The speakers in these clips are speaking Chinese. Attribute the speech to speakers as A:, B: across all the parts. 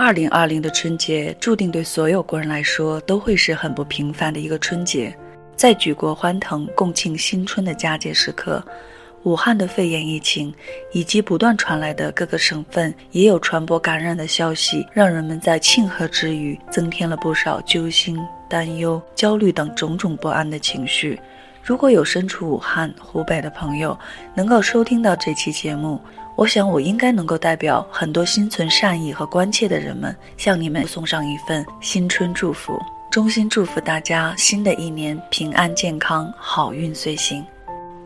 A: 二零二零的春节注定对所有国人来说都会是很不平凡的一个春节。在举国欢腾、共庆新春的佳节时刻，武汉的肺炎疫情以及不断传来的各个省份也有传播感染的消息，让人们在庆贺之余增添了不少揪心、担忧、焦虑等种种不安的情绪。如果有身处武汉、湖北的朋友能够收听到这期节目，我想，我应该能够代表很多心存善意和关切的人们，向你们送上一份新春祝福，衷心祝福大家新的一年平安健康，好运随行。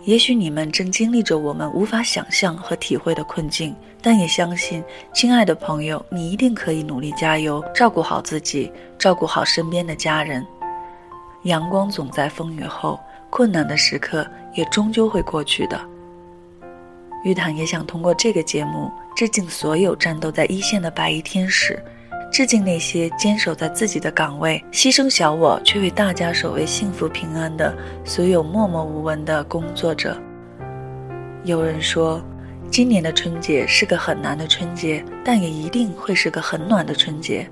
A: 也许你们正经历着我们无法想象和体会的困境，但也相信，亲爱的朋友，你一定可以努力加油，照顾好自己，照顾好身边的家人。阳光总在风雨后，困难的时刻也终究会过去的。玉堂也想通过这个节目致敬所有战斗在一线的白衣天使，致敬那些坚守在自己的岗位、牺牲小我却为大家守卫幸福平安的所有默默无闻的工作者。有人说，今年的春节是个很难的春节，但也一定会是个很暖的春节。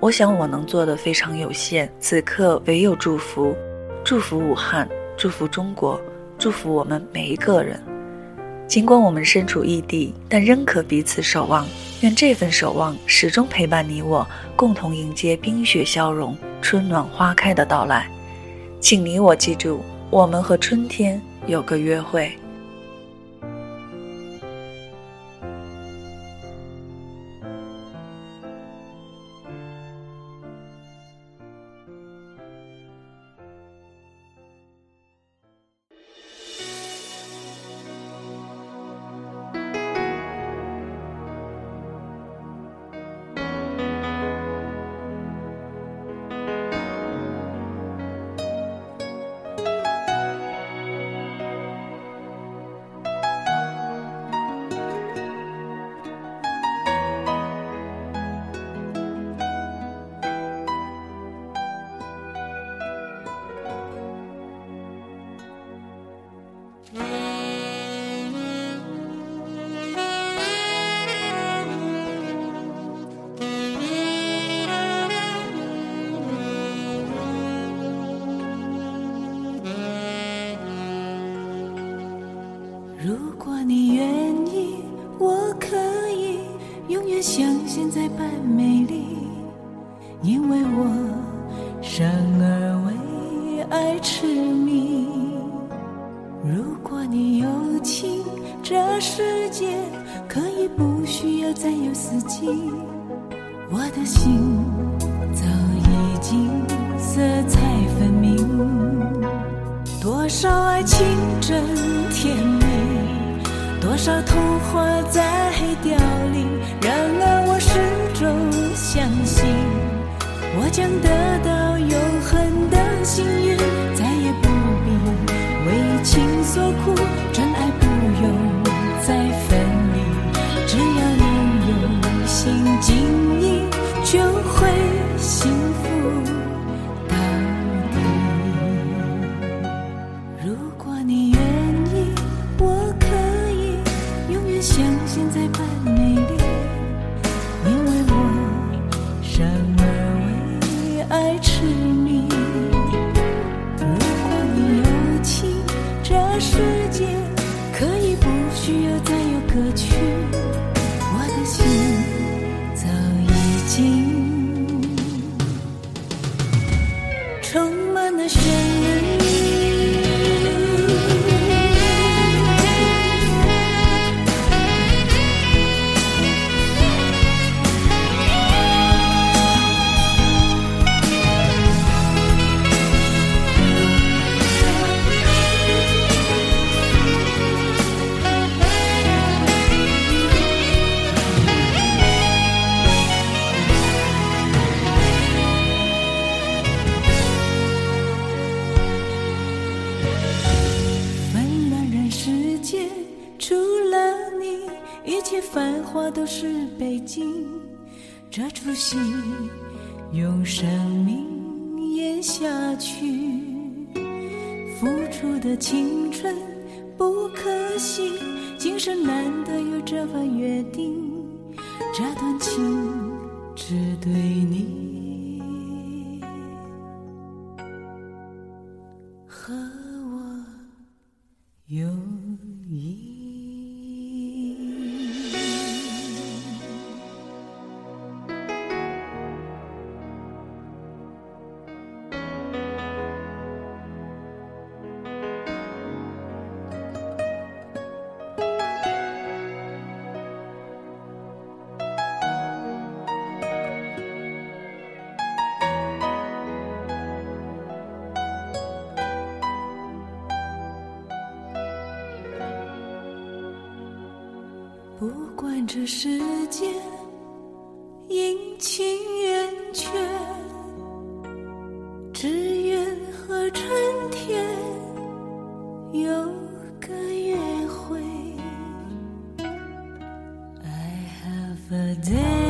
A: 我想我能做的非常有限，此刻唯有祝福，祝福武汉，祝福中国，祝福我们每一个人。尽管我们身处异地，但仍可彼此守望。愿这份守望始终陪伴你我，共同迎接冰雪消融、春暖花开的到来。请你我记住，我们和春天有个约会。
B: 在般美丽，因为我生而为爱痴迷。如果你有情，这世界可以不需要再有四季，我的心早已经色彩分明，多少爱情真。多少童话在凋零，然而我始终相信，我将得到永恒的幸运，再也不必为情所苦，爱痴迷。如果你有情，这世界可以不需要再有歌曲，我的心早已经。除了你一切繁华都是背景。这出戏用生命演下去，付出的青春不可惜，今生难得有这份约定，这段情只对你和管这世界阴晴圆缺，只愿和春天有个约会。I have a day.